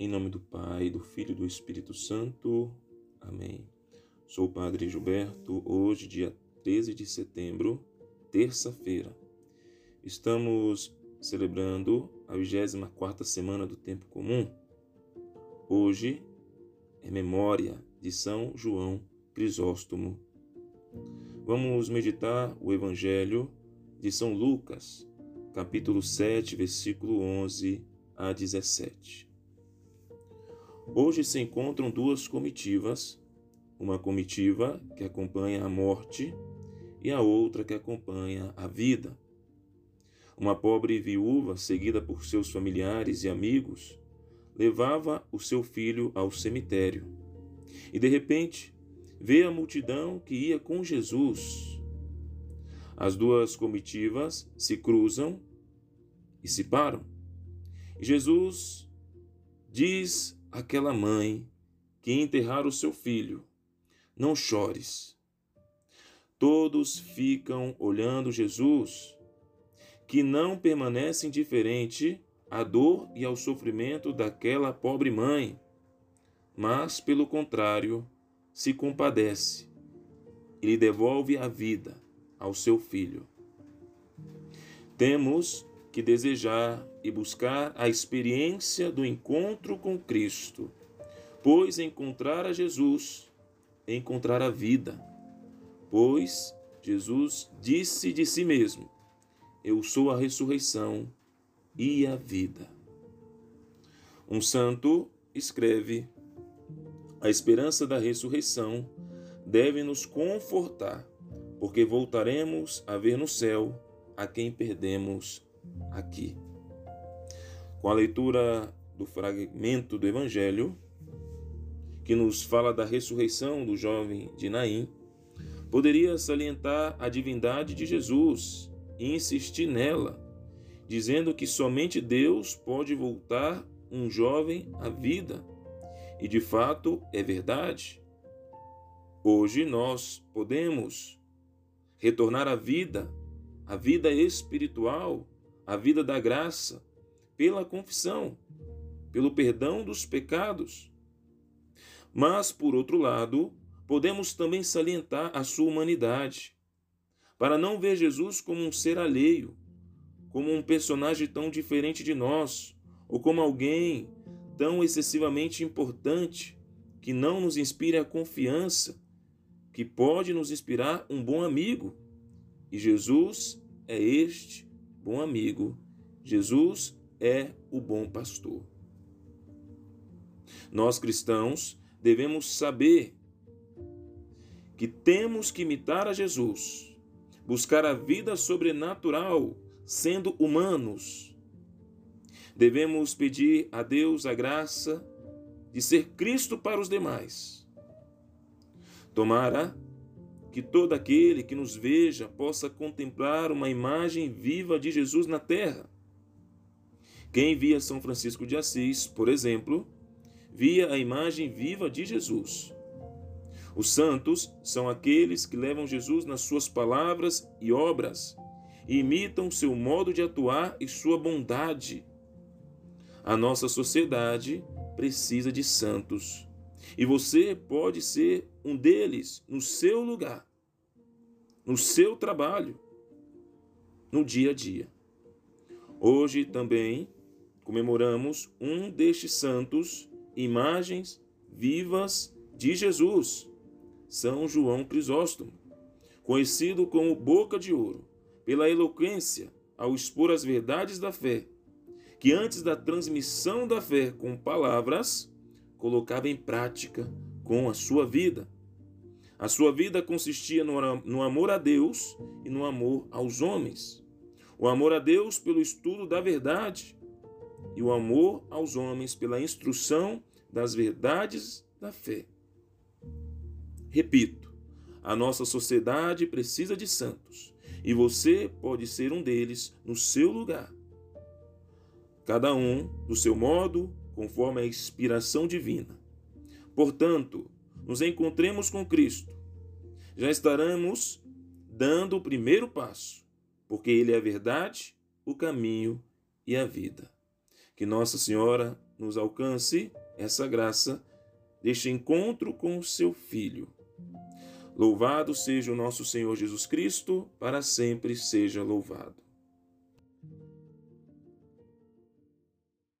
Em nome do Pai, do Filho e do Espírito Santo. Amém. Sou o Padre Gilberto, hoje, dia 13 de setembro, terça-feira. Estamos celebrando a 24 semana do Tempo Comum. Hoje é memória de São João Crisóstomo. Vamos meditar o Evangelho de São Lucas, capítulo 7, versículo 11 a 17. Hoje se encontram duas comitivas, uma comitiva que acompanha a morte e a outra que acompanha a vida. Uma pobre viúva, seguida por seus familiares e amigos, levava o seu filho ao cemitério. E de repente, vê a multidão que ia com Jesus as duas comitivas se cruzam e se param. E Jesus diz àquela mãe que enterrar o seu filho: Não chores. Todos ficam olhando Jesus, que não permanece indiferente à dor e ao sofrimento daquela pobre mãe, mas, pelo contrário, se compadece e lhe devolve a vida ao seu filho. Temos que desejar e buscar a experiência do encontro com Cristo, pois encontrar a Jesus é encontrar a vida. Pois Jesus disse de si mesmo: Eu sou a ressurreição e a vida. Um santo escreve: A esperança da ressurreição deve nos confortar porque voltaremos a ver no céu a quem perdemos aqui. Com a leitura do fragmento do Evangelho, que nos fala da ressurreição do jovem de Naim, poderia salientar a divindade de Jesus e insistir nela, dizendo que somente Deus pode voltar um jovem à vida. E de fato é verdade. Hoje nós podemos retornar à vida, à vida espiritual, à vida da graça, pela confissão, pelo perdão dos pecados. Mas, por outro lado, podemos também salientar a sua humanidade, para não ver Jesus como um ser alheio, como um personagem tão diferente de nós, ou como alguém tão excessivamente importante que não nos inspire a confiança que pode nos inspirar um bom amigo. E Jesus é este bom amigo. Jesus é o bom pastor. Nós cristãos devemos saber que temos que imitar a Jesus, buscar a vida sobrenatural, sendo humanos. Devemos pedir a Deus a graça de ser Cristo para os demais Tomara que todo aquele que nos veja possa contemplar uma imagem viva de Jesus na terra. Quem via São Francisco de Assis, por exemplo, via a imagem viva de Jesus. Os santos são aqueles que levam Jesus nas suas palavras e obras e imitam seu modo de atuar e sua bondade. A nossa sociedade precisa de santos e você pode ser um deles no seu lugar, no seu trabalho, no dia a dia. Hoje também comemoramos um destes santos, imagens vivas de Jesus, São João Crisóstomo, conhecido como Boca de Ouro, pela eloquência ao expor as verdades da fé, que antes da transmissão da fé com palavras, colocava em prática com a sua vida. A sua vida consistia no amor a Deus e no amor aos homens. O amor a Deus pelo estudo da verdade e o amor aos homens pela instrução das verdades da fé. Repito, a nossa sociedade precisa de santos e você pode ser um deles no seu lugar. Cada um do seu modo, conforme a inspiração divina. Portanto, nos encontremos com Cristo. Já estaremos dando o primeiro passo, porque Ele é a verdade, o caminho e a vida. Que Nossa Senhora nos alcance essa graça deste encontro com o seu Filho. Louvado seja o nosso Senhor Jesus Cristo, para sempre seja louvado.